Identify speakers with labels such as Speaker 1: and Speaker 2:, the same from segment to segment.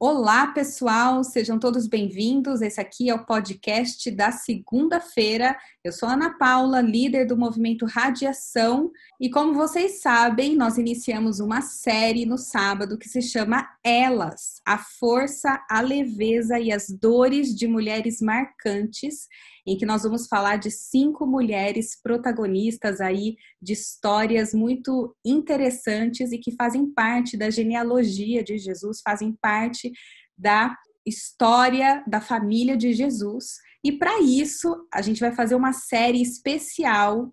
Speaker 1: Olá, pessoal, sejam todos bem-vindos. Esse aqui é o podcast da segunda-feira. Eu sou Ana Paula, líder do movimento Radiação, e como vocês sabem, nós iniciamos uma série no sábado que se chama Elas: A Força, a Leveza e as Dores de Mulheres Marcantes, em que nós vamos falar de cinco mulheres protagonistas aí de histórias muito interessantes e que fazem parte da genealogia de Jesus, fazem parte da história da família de Jesus. E para isso, a gente vai fazer uma série especial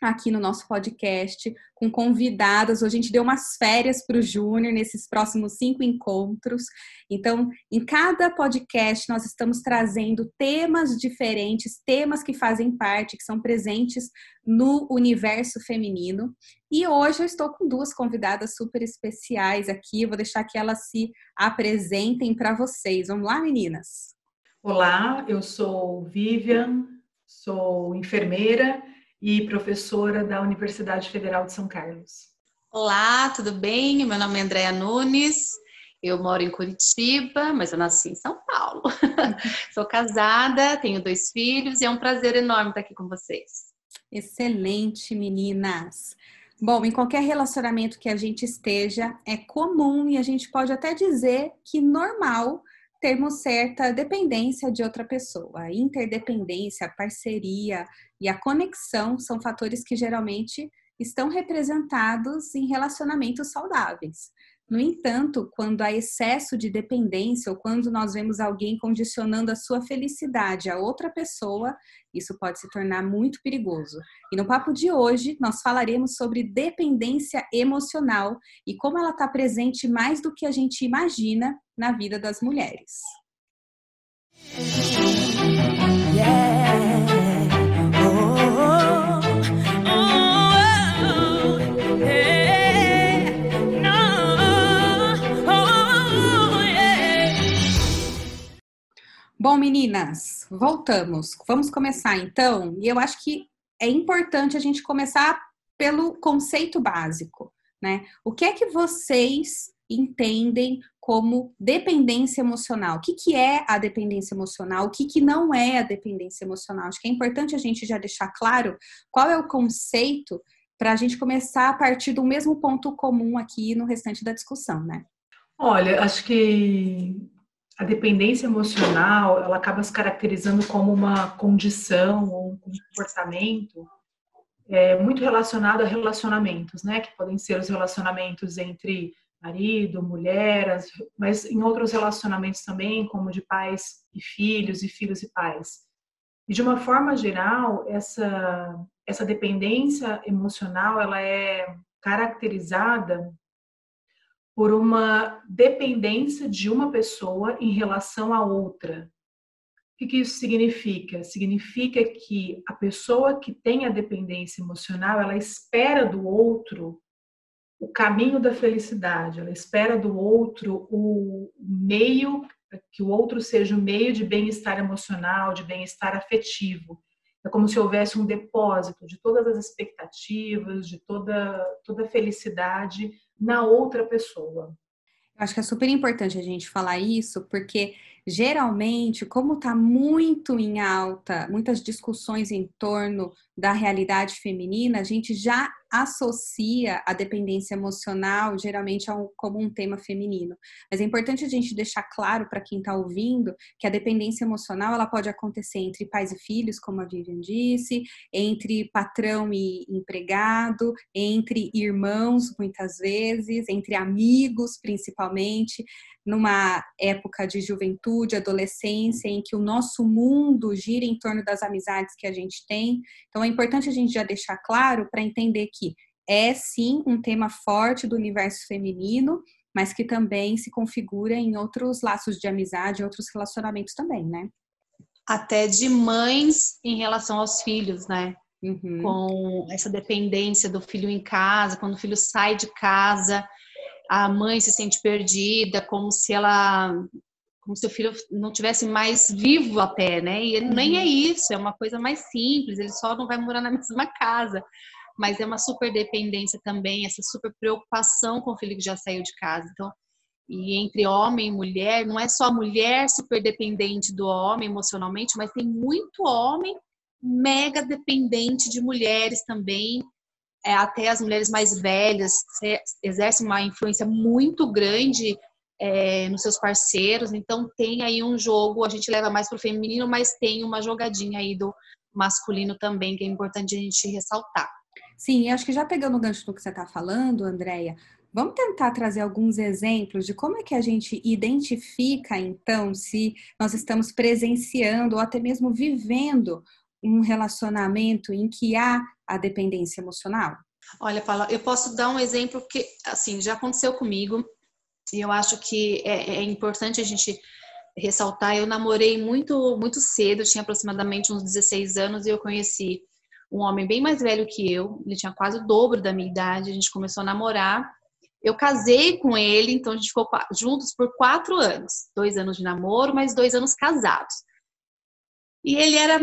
Speaker 1: aqui no nosso podcast com convidadas. Hoje a gente deu umas férias para o Júnior nesses próximos cinco encontros. Então, em cada podcast, nós estamos trazendo temas diferentes, temas que fazem parte, que são presentes no universo feminino. E hoje eu estou com duas convidadas super especiais aqui. Vou deixar que elas se apresentem para vocês. Vamos lá, meninas?
Speaker 2: Olá, eu sou Vivian, sou enfermeira e professora da Universidade Federal de São Carlos.
Speaker 3: Olá, tudo bem? Meu nome é Andréa Nunes. Eu moro em Curitiba, mas eu nasci em São Paulo. Sou casada, tenho dois filhos e é um prazer enorme estar aqui com vocês.
Speaker 1: Excelente, meninas. Bom, em qualquer relacionamento que a gente esteja, é comum e a gente pode até dizer que normal termos certa dependência de outra pessoa. A interdependência, a parceria e a conexão são fatores que geralmente estão representados em relacionamentos saudáveis. No entanto, quando há excesso de dependência ou quando nós vemos alguém condicionando a sua felicidade a outra pessoa, isso pode se tornar muito perigoso. E no papo de hoje, nós falaremos sobre dependência emocional e como ela está presente mais do que a gente imagina na vida das mulheres. Yeah. Bom, meninas, voltamos. Vamos começar então. E eu acho que é importante a gente começar pelo conceito básico, né? O que é que vocês entendem como dependência emocional? O que, que é a dependência emocional? O que, que não é a dependência emocional? Acho que é importante a gente já deixar claro qual é o conceito para a gente começar a partir do mesmo ponto comum aqui no restante da discussão, né?
Speaker 2: Olha, acho que a dependência emocional ela acaba se caracterizando como uma condição ou um comportamento é, muito relacionado a relacionamentos, né? Que podem ser os relacionamentos entre marido, mulher, mas em outros relacionamentos também, como de pais e filhos e filhos e pais. E de uma forma geral, essa essa dependência emocional ela é caracterizada por uma dependência de uma pessoa em relação a outra. O que, isso significa? Significa que a pessoa que tem a dependência emocional, ela espera do outro o caminho da felicidade, ela espera do outro o meio, que o outro seja o meio de bem-estar emocional, de bem-estar afetivo. É como se houvesse um depósito de todas as expectativas, de toda, toda a felicidade na outra pessoa.
Speaker 1: Acho que é super importante a gente falar isso, porque geralmente, como está muito em alta, muitas discussões em torno da realidade feminina, a gente já associa a dependência emocional geralmente um, como um tema feminino. Mas é importante a gente deixar claro para quem está ouvindo que a dependência emocional ela pode acontecer entre pais e filhos, como a Vivian disse, entre patrão e empregado, entre irmãos, muitas vezes, entre amigos, principalmente numa época de juventude, adolescência, em que o nosso mundo gira em torno das amizades que a gente tem. Então, é importante a gente já deixar claro para entender que é sim um tema forte do universo feminino, mas que também se configura em outros laços de amizade, outros relacionamentos também, né?
Speaker 3: Até de mães em relação aos filhos, né? Uhum. Com essa dependência do filho em casa, quando o filho sai de casa, a mãe se sente perdida, como se ela como se o filho não tivesse mais vivo até, né? E uhum. nem é isso, é uma coisa mais simples, ele só não vai morar na mesma casa. Mas é uma super dependência também, essa super preocupação com o filho que já saiu de casa. Então, E entre homem e mulher, não é só a mulher super dependente do homem emocionalmente, mas tem muito homem mega dependente de mulheres também. É, até as mulheres mais velhas exercem uma influência muito grande é, nos seus parceiros. Então tem aí um jogo, a gente leva mais para o feminino, mas tem uma jogadinha aí do masculino também que é importante a gente ressaltar.
Speaker 1: Sim, acho que já pegando o gancho do que você está falando, Andréia, vamos tentar trazer alguns exemplos de como é que a gente identifica, então, se nós estamos presenciando ou até mesmo vivendo um relacionamento em que há a dependência emocional?
Speaker 3: Olha, Paula, eu posso dar um exemplo que, assim, já aconteceu comigo e eu acho que é, é importante a gente ressaltar. Eu namorei muito, muito cedo, tinha aproximadamente uns 16 anos e eu conheci um homem bem mais velho que eu, ele tinha quase o dobro da minha idade, a gente começou a namorar. Eu casei com ele, então a gente ficou juntos por quatro anos. Dois anos de namoro, mais dois anos casados. E ele era,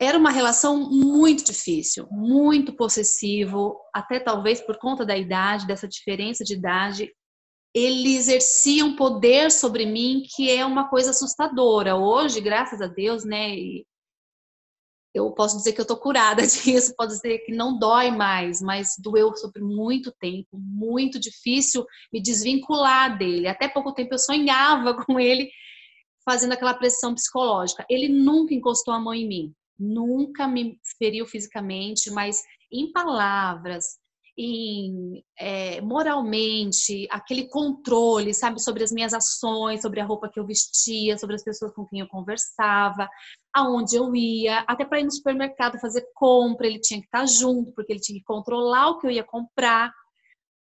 Speaker 3: era uma relação muito difícil, muito possessivo, até talvez por conta da idade, dessa diferença de idade. Ele exercia um poder sobre mim que é uma coisa assustadora. Hoje, graças a Deus, né, eu posso dizer que eu estou curada disso, posso dizer que não dói mais, mas doeu sobre muito tempo, muito difícil me desvincular dele. Até pouco tempo eu sonhava com ele fazendo aquela pressão psicológica. Ele nunca encostou a mão em mim, nunca me feriu fisicamente, mas em palavras, em é, moralmente, aquele controle, sabe, sobre as minhas ações, sobre a roupa que eu vestia, sobre as pessoas com quem eu conversava, aonde eu ia, até para ir no supermercado fazer compra, ele tinha que estar junto, porque ele tinha que controlar o que eu ia comprar,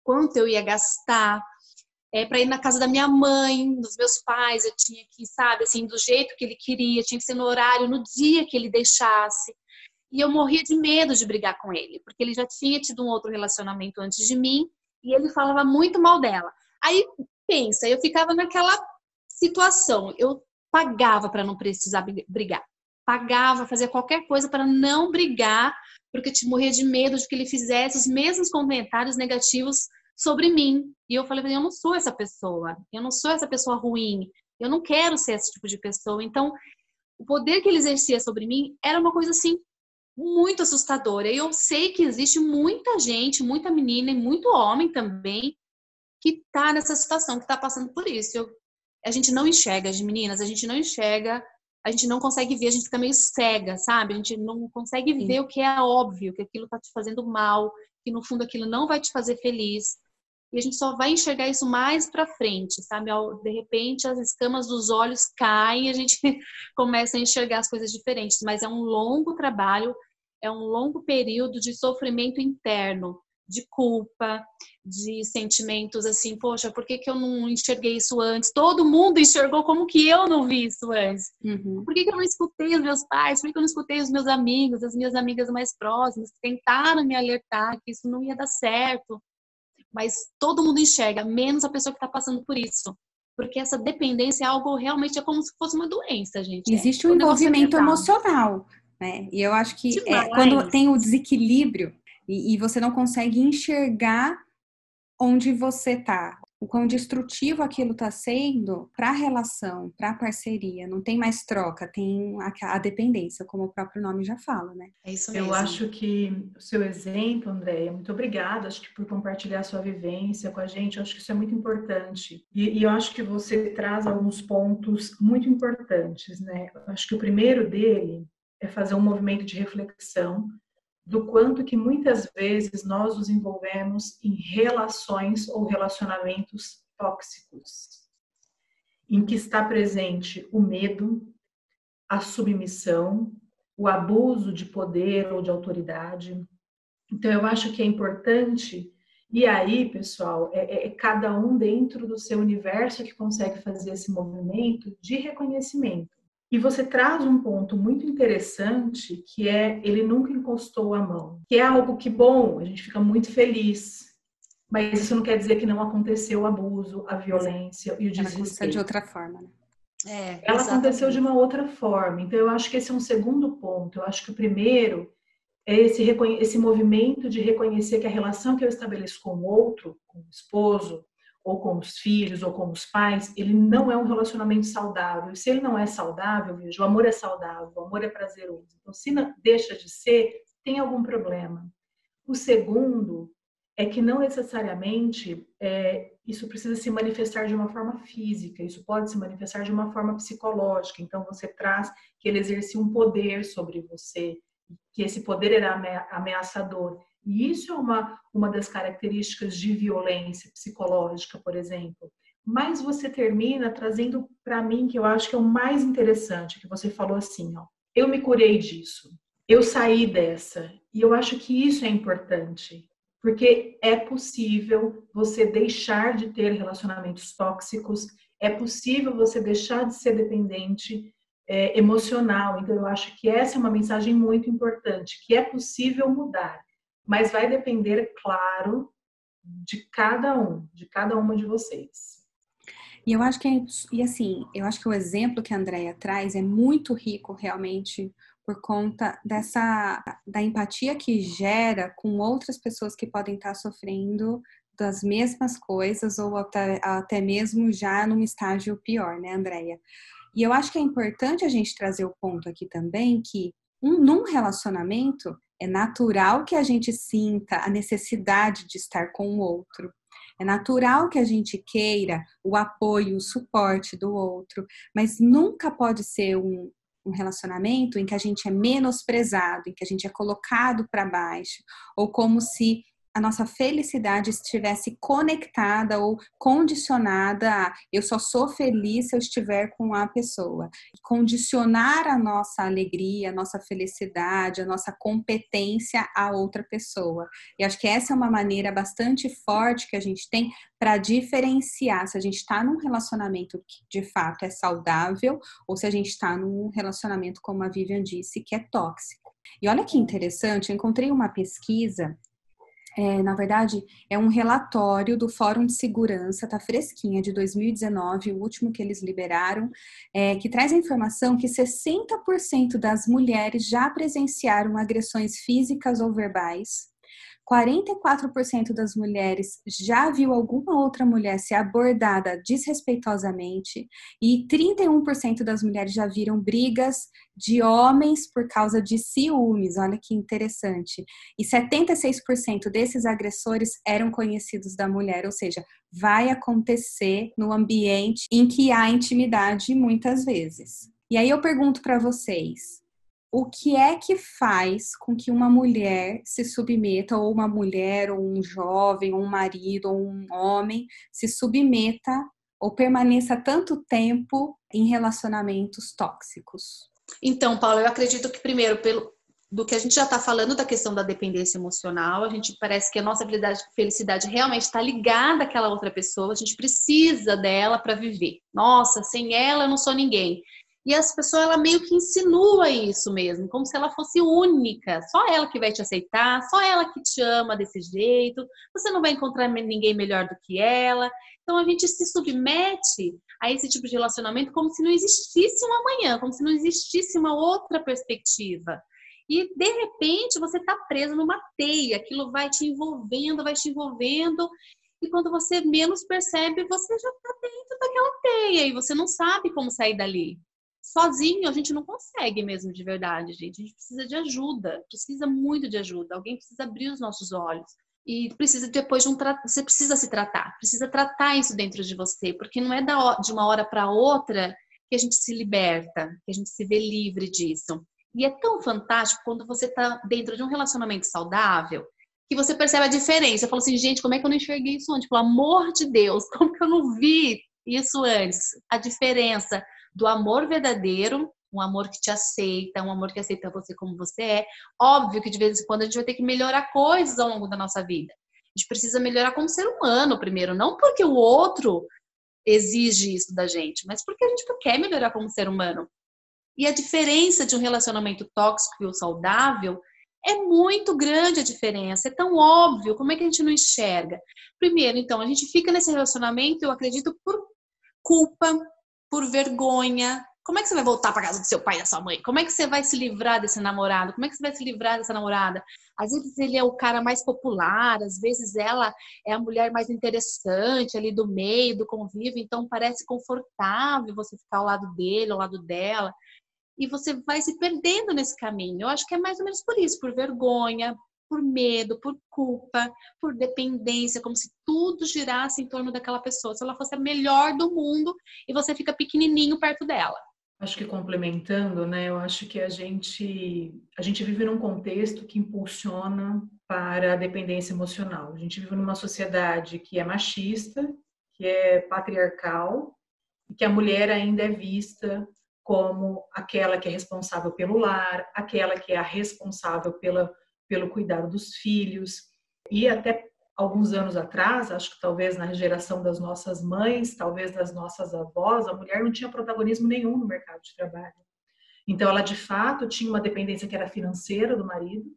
Speaker 3: quanto eu ia gastar. É, para ir na casa da minha mãe, dos meus pais, eu tinha que, sabe, assim, do jeito que ele queria, tinha que ser no horário, no dia que ele deixasse. E eu morria de medo de brigar com ele, porque ele já tinha tido um outro relacionamento antes de mim e ele falava muito mal dela. Aí pensa, eu ficava naquela situação, eu pagava para não precisar brigar, pagava, fazia qualquer coisa para não brigar, porque eu morria de medo de que ele fizesse os mesmos comentários negativos sobre mim. E eu falei, eu não sou essa pessoa, eu não sou essa pessoa ruim, eu não quero ser esse tipo de pessoa. Então, o poder que ele exercia sobre mim era uma coisa assim muito assustadora. E eu sei que existe muita gente, muita menina e muito homem também que tá nessa situação, que tá passando por isso. Eu, a gente não enxerga, as meninas, a gente não enxerga, a gente não consegue ver, a gente fica meio cega, sabe? A gente não consegue Sim. ver o que é óbvio, que aquilo tá te fazendo mal, que no fundo aquilo não vai te fazer feliz. E a gente só vai enxergar isso mais para frente, sabe? De repente as escamas dos olhos caem e a gente começa a enxergar as coisas diferentes, mas é um longo trabalho é um longo período de sofrimento interno, de culpa, de sentimentos assim, poxa, por que, que eu não enxerguei isso antes? Todo mundo enxergou como que eu não vi isso antes. Uhum. Por que, que eu não escutei os meus pais? Por que, que eu não escutei os meus amigos, as minhas amigas mais próximas? Tentaram me alertar que isso não ia dar certo. Mas todo mundo enxerga, menos a pessoa que está passando por isso. Porque essa dependência é algo realmente é como se fosse uma doença, gente.
Speaker 1: Existe é. um envolvimento emocional né? E eu acho que é, quando tem o desequilíbrio e, e, você não consegue enxergar onde você está, o quão destrutivo aquilo está sendo para a relação, para a parceria. Não tem mais troca, tem a, a, dependência, como o próprio nome já fala, né?
Speaker 2: É isso mesmo. Eu acho que o seu exemplo, Andréia, muito obrigada, acho que por compartilhar a sua vivência com a gente, eu acho que isso é muito importante. E, e eu acho que você traz alguns pontos muito importantes, né? Eu acho que o primeiro dele é fazer um movimento de reflexão do quanto que muitas vezes nós nos envolvemos em relações ou relacionamentos tóxicos, em que está presente o medo, a submissão, o abuso de poder ou de autoridade. Então, eu acho que é importante, e aí, pessoal, é, é, é cada um dentro do seu universo que consegue fazer esse movimento de reconhecimento. E você traz um ponto muito interessante que é ele nunca encostou a mão, que é algo que bom, a gente fica muito feliz. Mas isso não quer dizer que não aconteceu o abuso, a violência e o desrespeito.
Speaker 1: de outra forma, né?
Speaker 2: É, Ela exatamente. aconteceu de uma outra forma. Então eu acho que esse é um segundo ponto. Eu acho que o primeiro é esse, esse movimento de reconhecer que a relação que eu estabeleço com o outro, com o esposo, ou com os filhos, ou com os pais, ele não é um relacionamento saudável. Se ele não é saudável, veja, o amor é saudável, o amor é prazeroso. Então, se não, deixa de ser, tem algum problema. O segundo é que não necessariamente é, isso precisa se manifestar de uma forma física, isso pode se manifestar de uma forma psicológica. Então, você traz que ele exerce um poder sobre você, que esse poder era ameaçador. E isso é uma, uma das características de violência psicológica, por exemplo. Mas você termina trazendo para mim, que eu acho que é o mais interessante, que você falou assim, ó, eu me curei disso, eu saí dessa. E eu acho que isso é importante, porque é possível você deixar de ter relacionamentos tóxicos, é possível você deixar de ser dependente é, emocional. Então, eu acho que essa é uma mensagem muito importante, que é possível mudar mas vai depender, claro, de cada um, de cada uma de vocês.
Speaker 1: E eu acho que é, e assim, eu acho que o exemplo que a Andrea traz é muito rico realmente por conta dessa da empatia que gera com outras pessoas que podem estar sofrendo das mesmas coisas ou até, até mesmo já num estágio pior, né, Andrea? E eu acho que é importante a gente trazer o ponto aqui também que um, num relacionamento é natural que a gente sinta a necessidade de estar com o outro. É natural que a gente queira o apoio, o suporte do outro, mas nunca pode ser um, um relacionamento em que a gente é menosprezado, em que a gente é colocado para baixo, ou como se nossa felicidade estivesse conectada ou condicionada a eu só sou feliz se eu estiver com a pessoa. Condicionar a nossa alegria, a nossa felicidade, a nossa competência a outra pessoa. E acho que essa é uma maneira bastante forte que a gente tem para diferenciar se a gente está num relacionamento que de fato é saudável ou se a gente está num relacionamento, como a Vivian disse, que é tóxico. E olha que interessante, eu encontrei uma pesquisa é, na verdade, é um relatório do Fórum de Segurança, tá fresquinha, de 2019, o último que eles liberaram, é, que traz a informação que 60% das mulheres já presenciaram agressões físicas ou verbais 44% das mulheres já viu alguma outra mulher ser abordada desrespeitosamente e 31% das mulheres já viram brigas de homens por causa de ciúmes. Olha que interessante. E 76% desses agressores eram conhecidos da mulher, ou seja, vai acontecer no ambiente em que há intimidade muitas vezes. E aí eu pergunto para vocês, o que é que faz com que uma mulher se submeta, ou uma mulher, ou um jovem, ou um marido, ou um homem, se submeta ou permaneça tanto tempo em relacionamentos tóxicos?
Speaker 3: Então, Paulo, eu acredito que primeiro, pelo do que a gente já está falando da questão da dependência emocional, a gente parece que a nossa felicidade realmente está ligada àquela outra pessoa, a gente precisa dela para viver. Nossa, sem ela eu não sou ninguém. E as pessoas, ela meio que insinua isso mesmo, como se ela fosse única, só ela que vai te aceitar, só ela que te ama desse jeito, você não vai encontrar ninguém melhor do que ela. Então a gente se submete a esse tipo de relacionamento como se não existisse um amanhã, como se não existisse uma outra perspectiva. E de repente você está preso numa teia, aquilo vai te envolvendo, vai te envolvendo, e quando você menos percebe, você já está dentro daquela teia e você não sabe como sair dali sozinho a gente não consegue mesmo de verdade, gente. A gente precisa de ajuda, precisa muito de ajuda. Alguém precisa abrir os nossos olhos. E precisa depois de um tra... você precisa se tratar, precisa tratar isso dentro de você, porque não é de uma hora para outra que a gente se liberta, que a gente se vê livre disso. E é tão fantástico quando você está dentro de um relacionamento saudável que você percebe a diferença. Eu falo assim, gente, como é que eu não enxerguei isso antes? Pelo amor de Deus, como que eu não vi isso antes? A diferença do amor verdadeiro, um amor que te aceita, um amor que aceita você como você é. Óbvio que de vez em quando a gente vai ter que melhorar coisas ao longo da nossa vida. A gente precisa melhorar como ser humano primeiro, não porque o outro exige isso da gente, mas porque a gente quer melhorar como ser humano. E a diferença de um relacionamento tóxico e o saudável é muito grande a diferença, é tão óbvio, como é que a gente não enxerga? Primeiro, então, a gente fica nesse relacionamento, eu acredito, por culpa, por vergonha, como é que você vai voltar para casa do seu pai e da sua mãe? Como é que você vai se livrar desse namorado? Como é que você vai se livrar dessa namorada? Às vezes ele é o cara mais popular, às vezes ela é a mulher mais interessante ali do meio, do convívio, então parece confortável você ficar ao lado dele, ao lado dela. E você vai se perdendo nesse caminho. Eu acho que é mais ou menos por isso, por vergonha, por medo, por culpa, por dependência, como se tudo girasse em torno daquela pessoa. Se ela fosse a melhor do mundo e você fica pequenininho perto dela.
Speaker 2: Acho que complementando, né? Eu acho que a gente a gente vive num contexto que impulsiona para a dependência emocional. A gente vive numa sociedade que é machista, que é patriarcal e que a mulher ainda é vista como aquela que é responsável pelo lar, aquela que é a responsável pela, pelo cuidado dos filhos e até alguns anos atrás, acho que talvez na geração das nossas mães, talvez das nossas avós, a mulher não tinha protagonismo nenhum no mercado de trabalho. Então, ela de fato tinha uma dependência que era financeira do marido,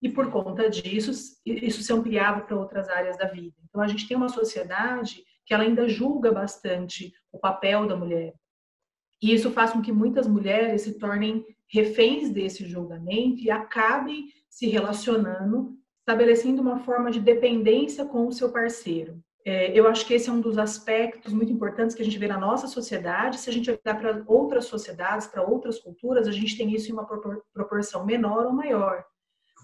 Speaker 2: e por conta disso, isso se ampliava para outras áreas da vida. Então, a gente tem uma sociedade que ela ainda julga bastante o papel da mulher. E isso faz com que muitas mulheres se tornem reféns desse julgamento e acabem se relacionando estabelecendo uma forma de dependência com o seu parceiro. É, eu acho que esse é um dos aspectos muito importantes que a gente vê na nossa sociedade. Se a gente olhar para outras sociedades, para outras culturas, a gente tem isso em uma proporção menor ou maior.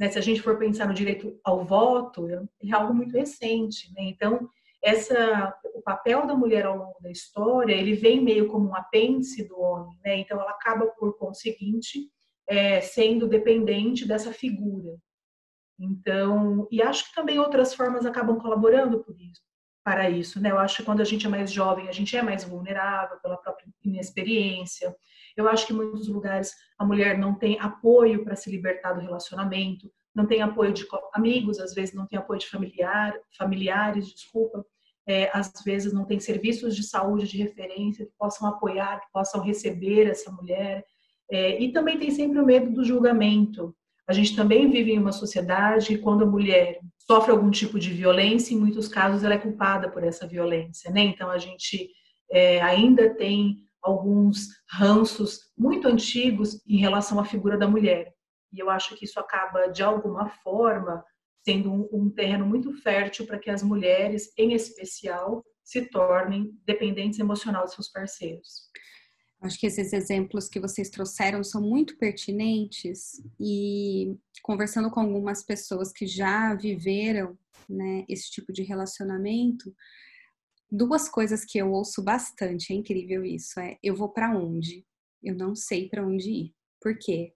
Speaker 2: Né? Se a gente for pensar no direito ao voto, é algo muito recente. Né? Então, essa, o papel da mulher ao longo da história, ele vem meio como um apêndice do homem. Né? Então, ela acaba, por conseguinte, é, sendo dependente dessa figura. Então, e acho que também outras formas acabam colaborando por isso, para isso, né? Eu acho que quando a gente é mais jovem, a gente é mais vulnerável pela própria inexperiência. Eu acho que em muitos lugares a mulher não tem apoio para se libertar do relacionamento, não tem apoio de amigos, às vezes não tem apoio de familiar, familiares, desculpa. É, às vezes não tem serviços de saúde de referência que possam apoiar, que possam receber essa mulher. É, e também tem sempre o medo do julgamento, a gente também vive em uma sociedade e quando a mulher sofre algum tipo de violência, em muitos casos ela é culpada por essa violência, né? Então a gente é, ainda tem alguns ranços muito antigos em relação à figura da mulher. E eu acho que isso acaba, de alguma forma, sendo um, um terreno muito fértil para que as mulheres, em especial, se tornem dependentes emocional de seus parceiros.
Speaker 1: Acho que esses exemplos que vocês trouxeram são muito pertinentes e conversando com algumas pessoas que já viveram né, esse tipo de relacionamento, duas coisas que eu ouço bastante, é incrível isso, é eu vou para onde? Eu não sei para onde ir. Por quê?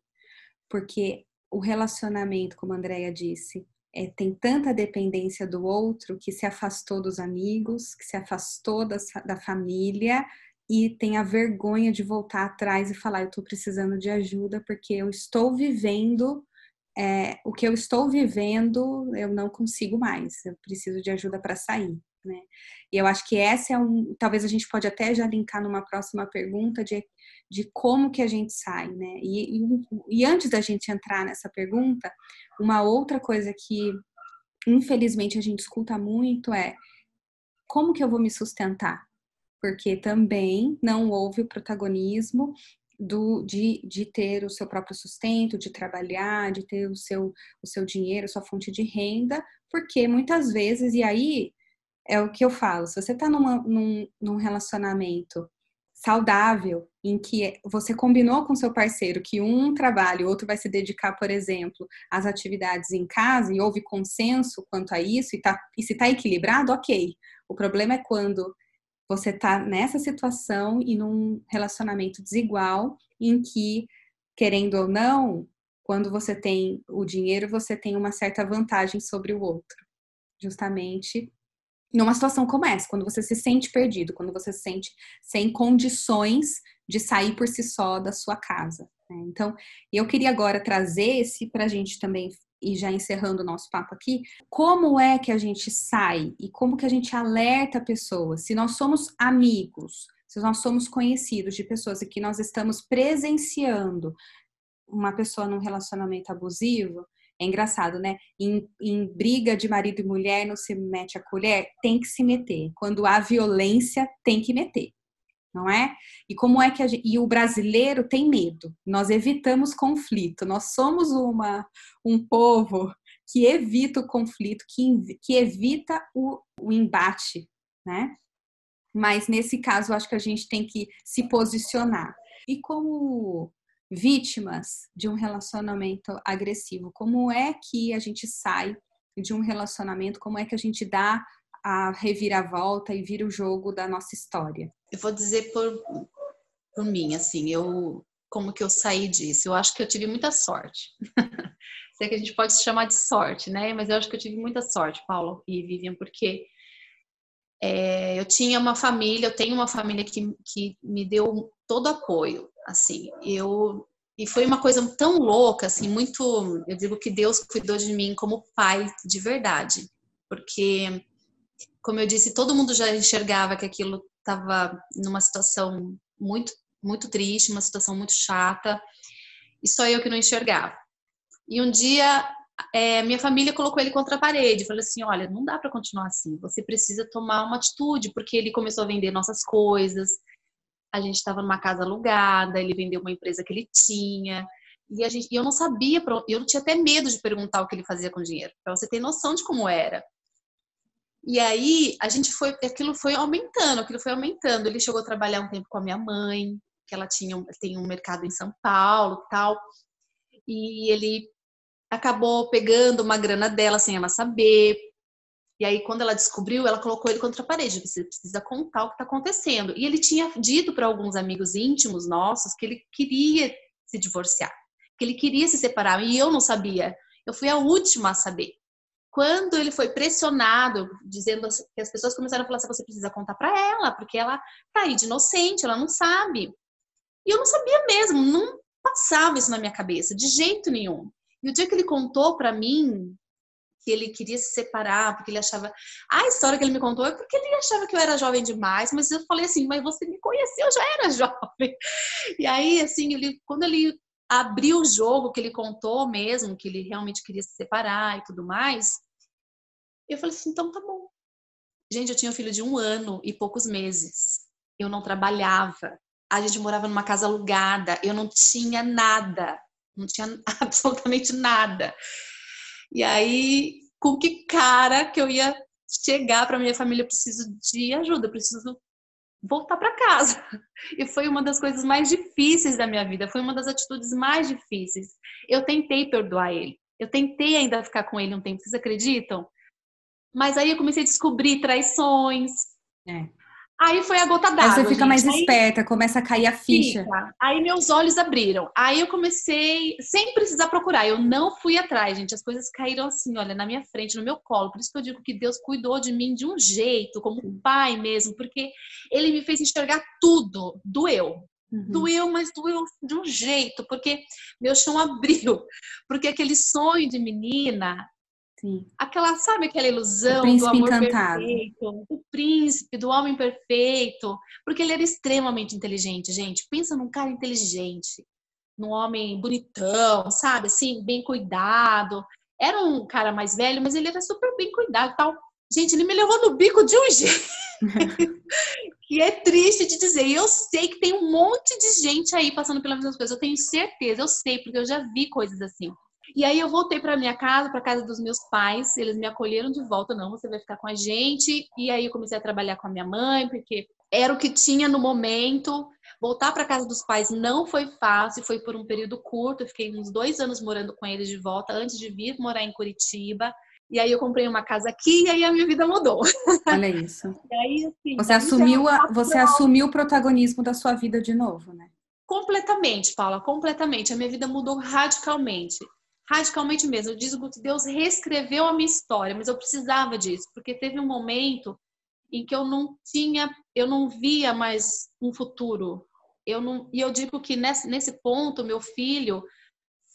Speaker 1: Porque o relacionamento, como a Andrea disse, é, tem tanta dependência do outro que se afastou dos amigos, que se afastou da, família, e tem a vergonha de voltar atrás e falar: eu estou precisando de ajuda porque eu estou vivendo é, o que eu estou vivendo, eu não consigo mais, eu preciso de ajuda para sair. Né? E eu acho que essa é um. Talvez a gente pode até já linkar numa próxima pergunta de, de como que a gente sai, né? E, e, e antes da gente entrar nessa pergunta, uma outra coisa que infelizmente a gente escuta muito é como que eu vou me sustentar? porque também não houve o protagonismo do, de, de ter o seu próprio sustento, de trabalhar, de ter o seu, o seu dinheiro, sua fonte de renda, porque muitas vezes, e aí é o que eu falo, se você está num, num relacionamento saudável, em que você combinou com seu parceiro que um trabalha, o outro vai se dedicar, por exemplo, às atividades em casa, e houve consenso quanto a isso, e, tá, e se está equilibrado, ok. O problema é quando você está nessa situação e num relacionamento desigual em que, querendo ou não, quando você tem o dinheiro, você tem uma certa vantagem sobre o outro. Justamente numa situação como essa, quando você se sente perdido, quando você se sente sem condições de sair por si só da sua casa. Né? Então, eu queria agora trazer esse para a gente também e já encerrando o nosso papo aqui, como é que a gente sai e como que a gente alerta pessoas? Se nós somos amigos, se nós somos conhecidos de pessoas e que nós estamos presenciando uma pessoa num relacionamento abusivo, é engraçado, né? Em, em, briga de marido e mulher não se mete a colher, tem que se meter. Quando há violência, tem que meter. não é? E como é que gente, e o brasileiro tem medo. Nós evitamos conflito. Nós somos uma um povo que evita o conflito, que, que evita o, o embate, né? Mas nesse caso, acho que a gente tem que se posicionar. E como vítimas de um relacionamento agressivo, como é que a gente sai de um relacionamento, como é que a gente dá a reviravolta e vira o jogo da nossa história?
Speaker 3: Eu vou dizer por, por mim, assim, eu como que eu saí disso? Eu acho que eu tive muita sorte. Sei que a gente pode se chamar de sorte, né? Mas eu acho que eu tive muita sorte, Paulo e Vivian, porque é, eu tinha uma família, eu tenho uma família que, que me deu todo apoio, assim, eu e foi uma coisa tão louca, assim, muito, eu digo que Deus cuidou de mim como pai de verdade, porque como eu disse, todo mundo já enxergava que aquilo estava numa situação muito muito triste, uma situação muito chata, e só eu que não enxergava. E um dia é, minha família colocou ele contra a parede, falou assim, olha, não dá para continuar assim, você precisa tomar uma atitude, porque ele começou a vender nossas coisas, a gente estava numa casa alugada, ele vendeu uma empresa que ele tinha, e, a gente, e eu não sabia, eu tinha até medo de perguntar o que ele fazia com o dinheiro, para você ter noção de como era. E aí a gente foi, aquilo foi aumentando, aquilo foi aumentando. Ele chegou a trabalhar um tempo com a minha mãe, que ela tinha tem um mercado em São Paulo, tal. E ele acabou pegando uma grana dela sem ela saber. E aí, quando ela descobriu, ela colocou ele contra a parede. Você precisa contar o que está acontecendo. E ele tinha dito para alguns amigos íntimos nossos que ele queria se divorciar, que ele queria se separar. E eu não sabia. Eu fui a última a saber. Quando ele foi pressionado, dizendo que as pessoas começaram a falar assim: você precisa contar para ela, porque ela tá aí de inocente, ela não sabe. E eu não sabia mesmo, não passava isso na minha cabeça, de jeito nenhum. E o dia que ele contou para mim que ele queria se separar, porque ele achava. A história que ele me contou é porque ele achava que eu era jovem demais, mas eu falei assim, mas você me conheceu, eu já era jovem. E aí, assim, ele, quando ele abriu o jogo, que ele contou mesmo, que ele realmente queria se separar e tudo mais, eu falei assim, então tá bom. Gente, eu tinha um filho de um ano e poucos meses. Eu não trabalhava. A gente morava numa casa alugada. Eu não tinha nada não tinha absolutamente nada. E aí, com que cara que eu ia chegar para minha família? Eu preciso de ajuda, preciso voltar para casa. E foi uma das coisas mais difíceis da minha vida, foi uma das atitudes mais difíceis. Eu tentei perdoar ele, eu tentei ainda ficar com ele um tempo, vocês acreditam? Mas aí eu comecei a descobrir traições. É. Aí foi a gota d'água.
Speaker 1: Aí você fica
Speaker 3: gente.
Speaker 1: mais aí, esperta, começa a cair a ficha. Fica.
Speaker 3: Aí meus olhos abriram. Aí eu comecei, sem precisar procurar, eu não fui atrás, gente. As coisas caíram assim, olha, na minha frente, no meu colo. Por isso que eu digo que Deus cuidou de mim de um jeito, como um pai mesmo, porque ele me fez enxergar tudo. Doeu. Uhum. Doeu, mas doeu de um jeito, porque meu chão abriu. Porque aquele sonho de menina Sim. Aquela, sabe aquela ilusão do amor encantado. perfeito, do príncipe, do homem perfeito, porque ele era extremamente inteligente, gente. Pensa num cara inteligente, num homem bonitão, sabe, assim, bem cuidado. Era um cara mais velho, mas ele era super bem cuidado, tal. Gente, ele me levou no bico de um jeito que é triste de dizer. E eu sei que tem um monte de gente aí passando pelas mesmas coisas. Eu tenho certeza, eu sei, porque eu já vi coisas assim. E aí eu voltei para minha casa, para casa dos meus pais, eles me acolheram de volta, não, você vai ficar com a gente. E aí eu comecei a trabalhar com a minha mãe, porque era o que tinha no momento. Voltar para casa dos pais não foi fácil, foi por um período curto. Eu fiquei uns dois anos morando com eles de volta antes de vir morar em Curitiba. E aí eu comprei uma casa aqui e aí a minha vida mudou.
Speaker 1: Olha isso. Aí, assim, você assumiu, a, você assumiu o protagonismo da sua vida de novo, né?
Speaker 3: Completamente, Paula, completamente. A minha vida mudou radicalmente radicalmente mesmo. Eu digo que Deus reescreveu a minha história, mas eu precisava disso, porque teve um momento em que eu não tinha, eu não via mais um futuro. Eu não, e eu digo que nesse, nesse ponto, meu filho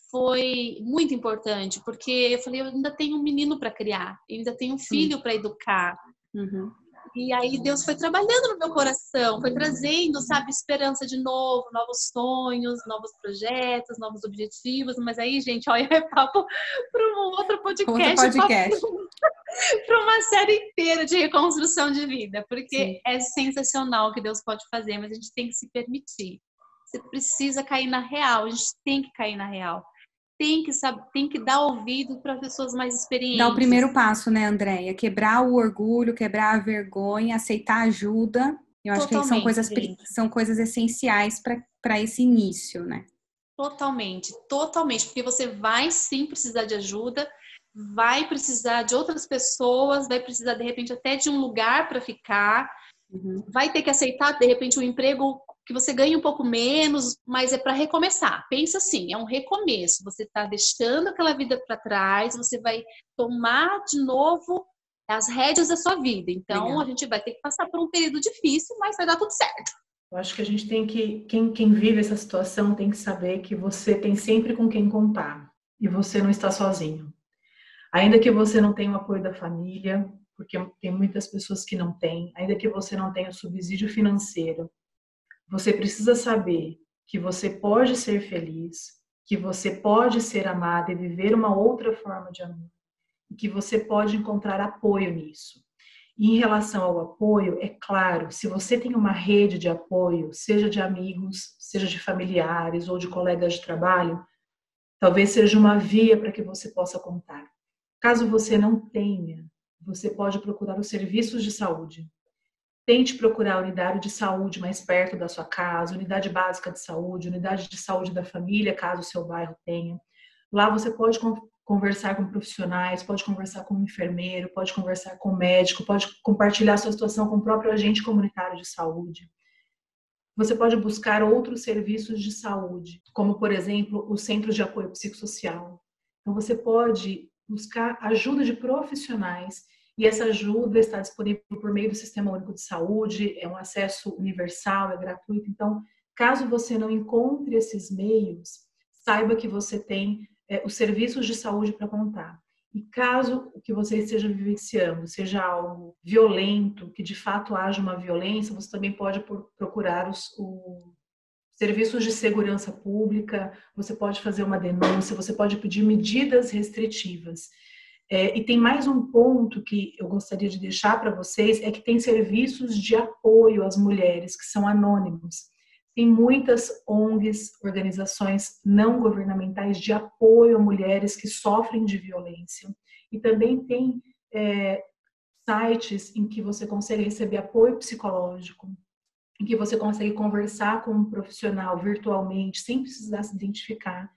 Speaker 3: foi muito importante, porque eu falei, eu ainda tenho um menino para criar, eu ainda tenho um filho para educar. Uhum. E aí Deus foi trabalhando no meu coração, foi trazendo, sabe, esperança de novo, novos sonhos, novos projetos, novos objetivos. Mas aí, gente, olha, é papo para um outro podcast. Outro podcast. para uma série inteira de reconstrução de vida, porque Sim. é sensacional o que Deus pode fazer, mas a gente tem que se permitir. Você precisa cair na real, a gente tem que cair na real. Tem que saber, tem que dar ouvido para pessoas mais experientes.
Speaker 1: Dar o primeiro passo, né, Andréia? Quebrar o orgulho, quebrar a vergonha, aceitar ajuda. Eu acho Totalmente, que são coisas, são coisas essenciais para esse início, né?
Speaker 3: Totalmente, totalmente, porque você vai sim precisar de ajuda, vai precisar de outras pessoas, vai precisar de repente até de um lugar para ficar, uhum. vai ter que aceitar de repente um emprego que você ganha um pouco menos, mas é para recomeçar. Pensa assim, é um recomeço. Você está deixando aquela vida para trás, você vai tomar de novo as rédeas da sua vida. Então Legal. a gente vai ter que passar por um período difícil, mas vai dar tudo certo.
Speaker 2: Eu acho que a gente tem que, quem, quem vive essa situação tem que saber que você tem sempre com quem contar e você não está sozinho. Ainda que você não tenha o apoio da família, porque tem muitas pessoas que não têm, ainda que você não tenha subsídio financeiro, você precisa saber que você pode ser feliz, que você pode ser amada e viver uma outra forma de amor, e que você pode encontrar apoio nisso. E em relação ao apoio, é claro, se você tem uma rede de apoio, seja de amigos, seja de familiares ou de colegas de trabalho, talvez seja uma via para que você possa contar. Caso você não tenha, você pode procurar os serviços de saúde. Tente procurar a unidade de saúde mais perto da sua casa, unidade básica de saúde, unidade de saúde da família, caso o seu bairro tenha. Lá você pode conversar com profissionais, pode conversar com um enfermeiro, pode conversar com um médico, pode compartilhar sua situação com o próprio agente comunitário de saúde. Você pode buscar outros serviços de saúde, como, por exemplo, os centros de apoio psicossocial. Então, você pode buscar ajuda de profissionais e essa ajuda está disponível por meio do Sistema Único de Saúde, é um acesso universal, é gratuito. Então, caso você não encontre esses meios, saiba que você tem é, os serviços de saúde para contar. E caso o que você esteja vivenciando seja algo violento, que de fato haja uma violência, você também pode procurar os, serviços de segurança pública, você pode fazer uma denúncia, você pode pedir medidas restritivas. É, e tem mais um ponto que eu gostaria de deixar para vocês, é que tem serviços de apoio às mulheres, que são anônimos. Tem muitas ONGs, organizações não governamentais de apoio a mulheres que sofrem de violência. E também tem é, sites em que você consegue receber apoio psicológico, em que você consegue conversar com um profissional virtualmente, sem precisar se identificar.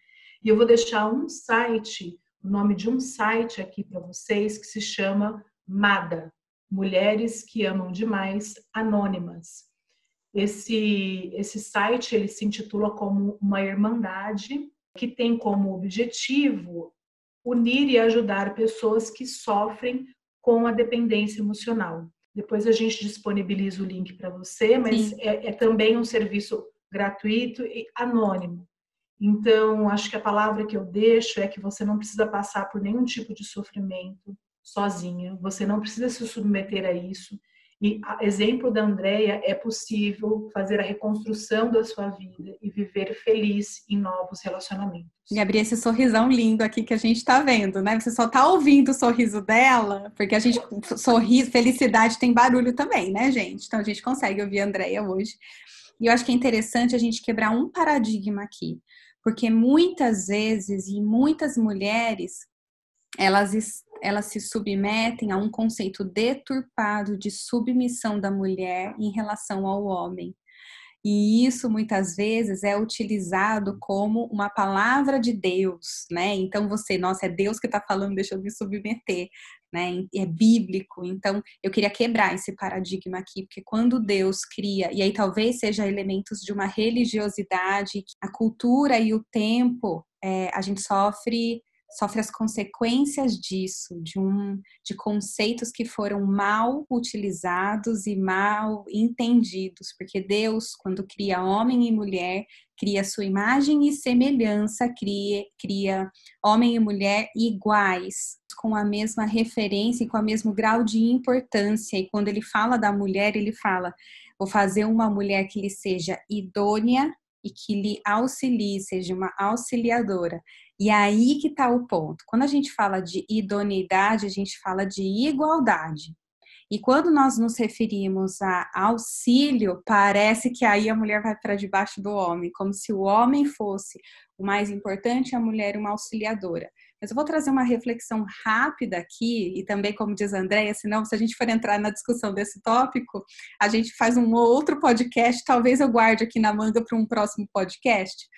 Speaker 2: E eu vou deixar um site, o nome de um site aqui para vocês, que se chama MADA Mulheres que Amam Demais Anônimas. Esse, esse site ele se intitula como uma irmandade que tem como objetivo unir e ajudar pessoas que sofrem com a dependência emocional. Depois a gente disponibiliza o link para você, mas é, é, também um serviço gratuito e anônimo. Então, acho que a palavra que eu deixo é que você não precisa passar por nenhum tipo de sofrimento sozinha, você não precisa se submeter a isso. E exemplo da Andrea, é possível fazer a reconstrução da sua vida e viver feliz em novos relacionamentos.
Speaker 1: Gabriel, esse sorrisão lindo aqui que a gente está vendo, né? Você só está ouvindo o sorriso dela, porque a gente sorriso, felicidade tem barulho também, né, gente? Então a gente consegue ouvir a Andrea hoje. E eu acho que é interessante a gente quebrar um paradigma aqui, porque muitas vezes e muitas mulheres elas elas se submetem a um conceito deturpado de submissão da mulher em relação ao homem. E isso muitas vezes é utilizado como uma palavra de Deus, né? Então você, nossa, é Deus que está falando, deixa eu me submeter, né? É bíblico. Então eu queria quebrar esse paradigma aqui, porque quando Deus cria, e aí talvez seja elementos de uma religiosidade, a cultura e o tempo, é, a gente sofre sofre as consequências disso, de um de conceitos que foram mal utilizados e mal entendidos, porque Deus, quando cria homem e mulher, cria sua imagem e semelhança, cria, cria homem e mulher iguais, com a mesma referência e com o mesmo grau de importância. E quando ele fala da mulher, ele fala: vou fazer uma mulher que lhe seja idônea e que lhe auxilie, seja uma auxiliadora. E aí que está o ponto. Quando a gente fala de idoneidade, a gente fala de igualdade. E quando nós nos referimos a auxílio, parece que aí a mulher vai para debaixo do homem, como se o homem fosse o mais importante e a mulher uma auxiliadora. Mas eu vou trazer uma reflexão rápida aqui, e também, como diz a Andréia, senão, se a gente for entrar na discussão desse tópico, a gente faz um outro podcast, talvez eu guarde aqui na manga para um próximo podcast.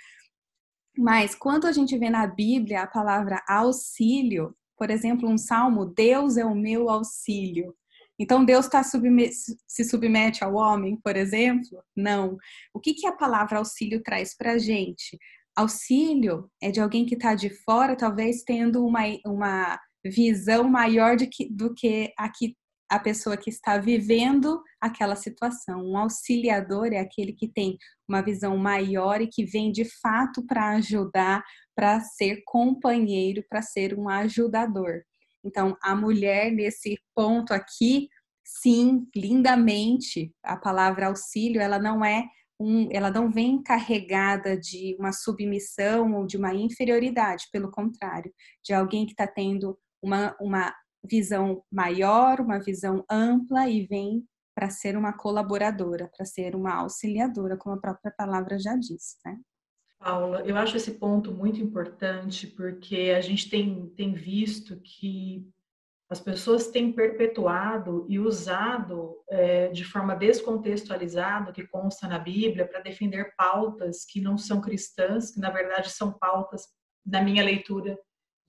Speaker 1: Mas quando a gente vê na Bíblia a palavra auxílio, por exemplo, um salmo, Deus é o meu auxílio. Então, Deus tá submet se submete ao homem, por exemplo? Não. O que, que a palavra auxílio traz para a gente? Auxílio é de alguém que está de fora, talvez tendo uma, uma visão maior que, do que a, que a pessoa que está vivendo aquela situação. Um auxiliador é aquele que tem uma visão maior e que vem de fato para ajudar, para ser companheiro, para ser um ajudador. Então, a mulher, nesse ponto aqui, sim, lindamente, a palavra auxílio, ela não é um, ela não vem carregada de uma submissão ou de uma inferioridade, pelo contrário, de alguém que está tendo uma, uma visão maior, uma visão ampla e vem para ser uma colaboradora, para ser uma auxiliadora, como a própria palavra já diz, né?
Speaker 2: Paula, eu acho esse ponto muito importante porque a gente tem, tem visto que as pessoas têm perpetuado e usado é, de forma descontextualizada, que consta na Bíblia, para defender pautas que não são cristãs, que na verdade são pautas, na minha leitura,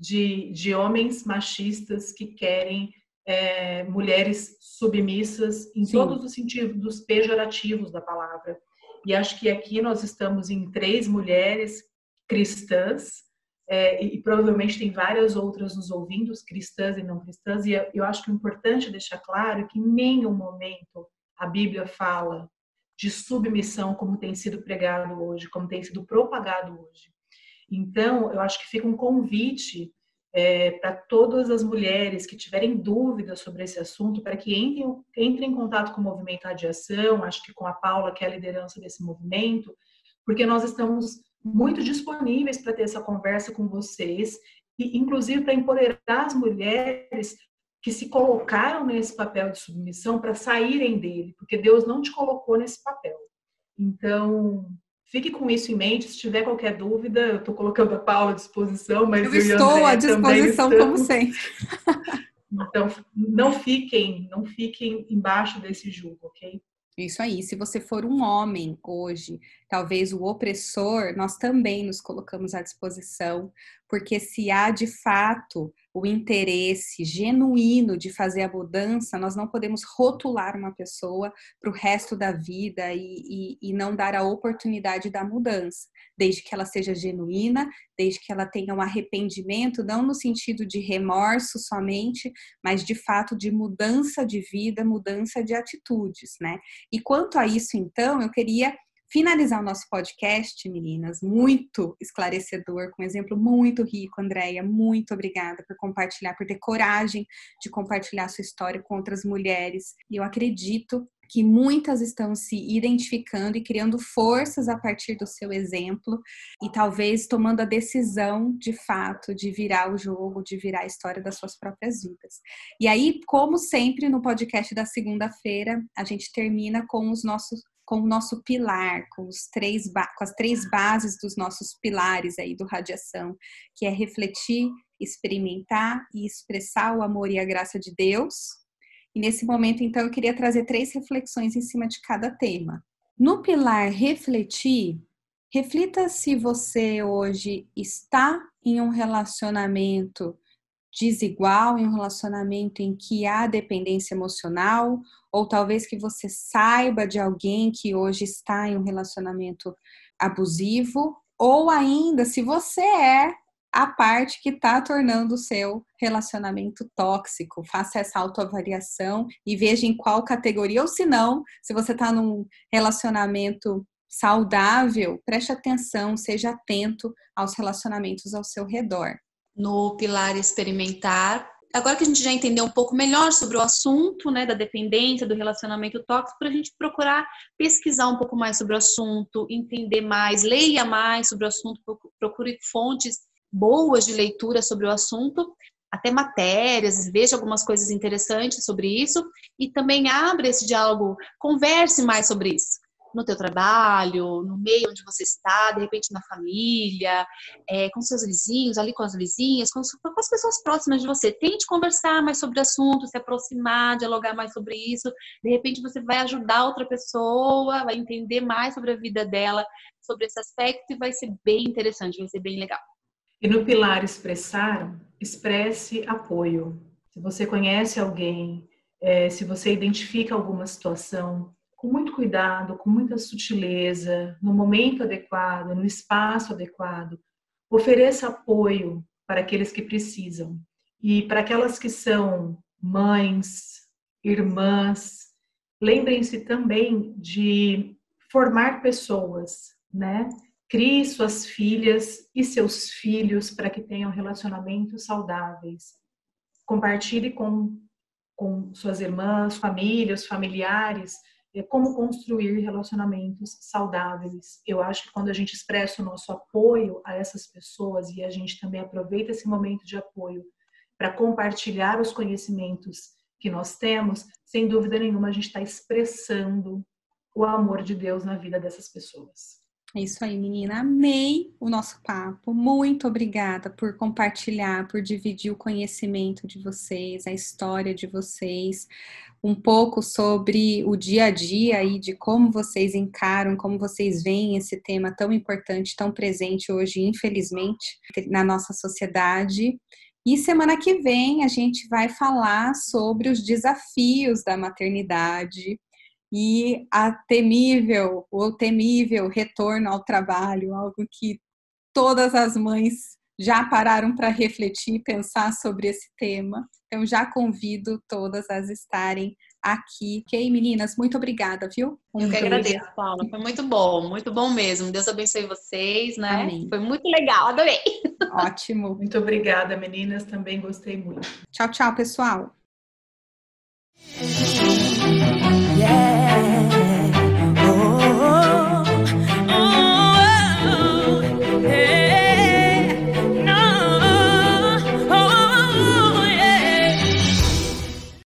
Speaker 2: de, de homens machistas que querem é, mulheres submissas em Sim. todos os sentidos pejorativos da palavra. E acho que aqui nós estamos em três mulheres cristãs, é, e, provavelmente tem várias outras nos ouvindo, cristãs e não cristãs, e eu acho que é importante deixar claro que em nenhum momento a Bíblia fala de submissão como tem sido pregado hoje, como tem sido propagado hoje. Então, eu acho que fica um convite é, para todas as mulheres que tiverem dúvidas sobre esse assunto, para que entrem, entrem em contato com o movimento Radiação, acho que com a Paula, que é a liderança desse movimento, porque nós estamos muito disponíveis para ter essa conversa com vocês, e inclusive para empoderar as mulheres que se colocaram nesse papel de submissão para saírem dele, porque Deus não te colocou nesse papel. Então, Fique com isso em mente. Se tiver qualquer dúvida, eu estou colocando a Paula à disposição, mas
Speaker 1: eu, eu estou à disposição como sempre.
Speaker 2: então, não fiquem, não fiquem embaixo desse julgo, ok?
Speaker 1: Isso aí. Se você for um homem hoje, talvez o opressor, nós também nos colocamos à disposição, porque se há de fato o interesse genuíno de fazer a mudança, nós não podemos rotular uma pessoa para o resto da vida e, e, e, não dar a oportunidade da mudança, desde que ela seja genuína, desde que ela tenha um arrependimento, não no sentido de remorso somente, mas de fato de mudança de vida, mudança de atitudes, né? E quanto a isso, então, eu queria finalizar o nosso podcast, meninas, muito esclarecedor, com um exemplo muito rico, Andréia. Muito obrigada por compartilhar, por ter coragem de compartilhar sua história com outras mulheres. E eu acredito que muitas estão se identificando e criando forças a partir do seu exemplo e talvez tomando a decisão de fato de virar o jogo, de virar a história das suas próprias vidas. E aí, como sempre no podcast da segunda-feira, a gente termina com os nossos com o nosso pilar, com, os três, com as três bases dos nossos pilares aí do radiação, que é refletir, experimentar e expressar o amor e a graça de Deus. E nesse momento, então, eu queria trazer três reflexões em cima de cada tema. No pilar refletir, reflita se você hoje está em um relacionamento desigual, em um relacionamento em que há dependência emocional, ou talvez que você saiba de alguém que hoje está em um relacionamento abusivo, ou ainda se você é a parte que está tornando o seu relacionamento tóxico. Faça essa autoavaliação e veja em qual categoria, ou se não, se você está num relacionamento saudável, preste atenção, seja atento aos relacionamentos ao seu redor
Speaker 3: no pilar experimentar, agora que a gente já entendeu um pouco melhor sobre o assunto, né, da dependência, do relacionamento tóxico, para a gente procurar pesquisar um pouco mais sobre o assunto, entender mais, leia mais sobre o assunto, procure fontes boas de leitura sobre o assunto, até matérias, veja algumas coisas interessantes sobre isso e também abre esse diálogo, converse mais sobre isso no teu trabalho, no meio onde você está, de repente na família, é, com seus vizinhos, ali com as vizinhas, com, com, as pessoas próximas de você. Tente conversar mais sobre o assunto, se aproximar, dialogar mais sobre isso. De repente você vai ajudar outra pessoa, vai entender mais sobre a vida dela, sobre esse aspecto e vai ser bem interessante, vai ser bem legal.
Speaker 2: E no pilar expressar, expresse apoio. Se você conhece alguém, é, se você identifica alguma situação, com muito cuidado, com muita sutileza, no momento adequado, no espaço adequado. Ofereça apoio para aqueles que precisam. E para aquelas que são mães, irmãs, lembrem-se também de formar pessoas, né? Crie suas filhas e seus filhos para que tenham relacionamentos saudáveis. Compartilhe com, com suas irmãs, famílias, familiares, como construir relacionamentos saudáveis. Eu acho que quando a gente expressa o nosso apoio a essas pessoas e a gente também aproveita esse momento de apoio para compartilhar os conhecimentos que nós temos, sem dúvida nenhuma a gente está expressando o amor de Deus na vida dessas pessoas.
Speaker 1: É isso aí, menina. Amei o nosso papo. Muito obrigada por compartilhar, por dividir o conhecimento de vocês, a história de vocês, um pouco sobre o dia a dia e de como vocês encaram, como vocês veem esse tema tão importante, tão presente hoje, infelizmente, na nossa sociedade. E semana que vem a gente vai falar sobre os desafios da maternidade e a temível, o temível retorno ao trabalho, algo que todas as mães já pararam para refletir, pensar sobre esse tema. Então já convido todas a estarem aqui. Ok, meninas, muito obrigada, viu?
Speaker 3: Um Eu que agradeço, Paula. Foi muito bom, muito bom mesmo. Deus abençoe vocês, né? Amém. Foi muito legal, adorei.
Speaker 1: Ótimo.
Speaker 2: Muito obrigada, meninas. Também gostei muito.
Speaker 1: Tchau, tchau, pessoal. Yeah.